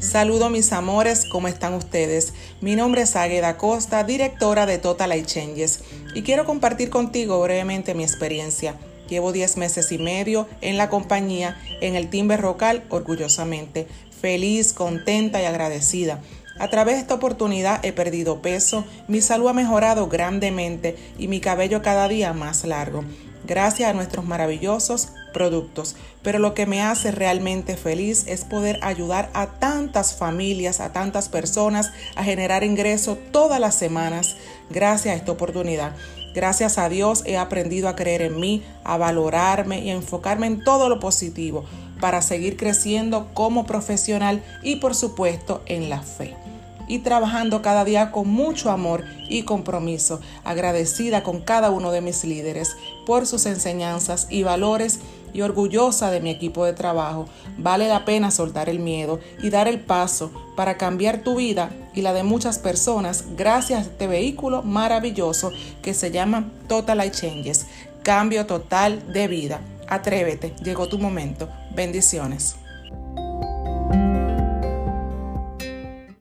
Saludo mis amores, ¿cómo están ustedes? Mi nombre es Águeda Costa, directora de Total Life Changes, y quiero compartir contigo brevemente mi experiencia. Llevo 10 meses y medio en la compañía, en el Timber Rocal, orgullosamente, feliz, contenta y agradecida. A través de esta oportunidad he perdido peso, mi salud ha mejorado grandemente y mi cabello cada día más largo gracias a nuestros maravillosos productos. Pero lo que me hace realmente feliz es poder ayudar a tantas familias, a tantas personas a generar ingresos todas las semanas gracias a esta oportunidad. Gracias a Dios he aprendido a creer en mí, a valorarme y a enfocarme en todo lo positivo para seguir creciendo como profesional y por supuesto en la fe y trabajando cada día con mucho amor y compromiso, agradecida con cada uno de mis líderes por sus enseñanzas y valores y orgullosa de mi equipo de trabajo. Vale la pena soltar el miedo y dar el paso para cambiar tu vida y la de muchas personas gracias a este vehículo maravilloso que se llama Total Life Changes. Cambio total de vida. Atrévete, llegó tu momento. Bendiciones.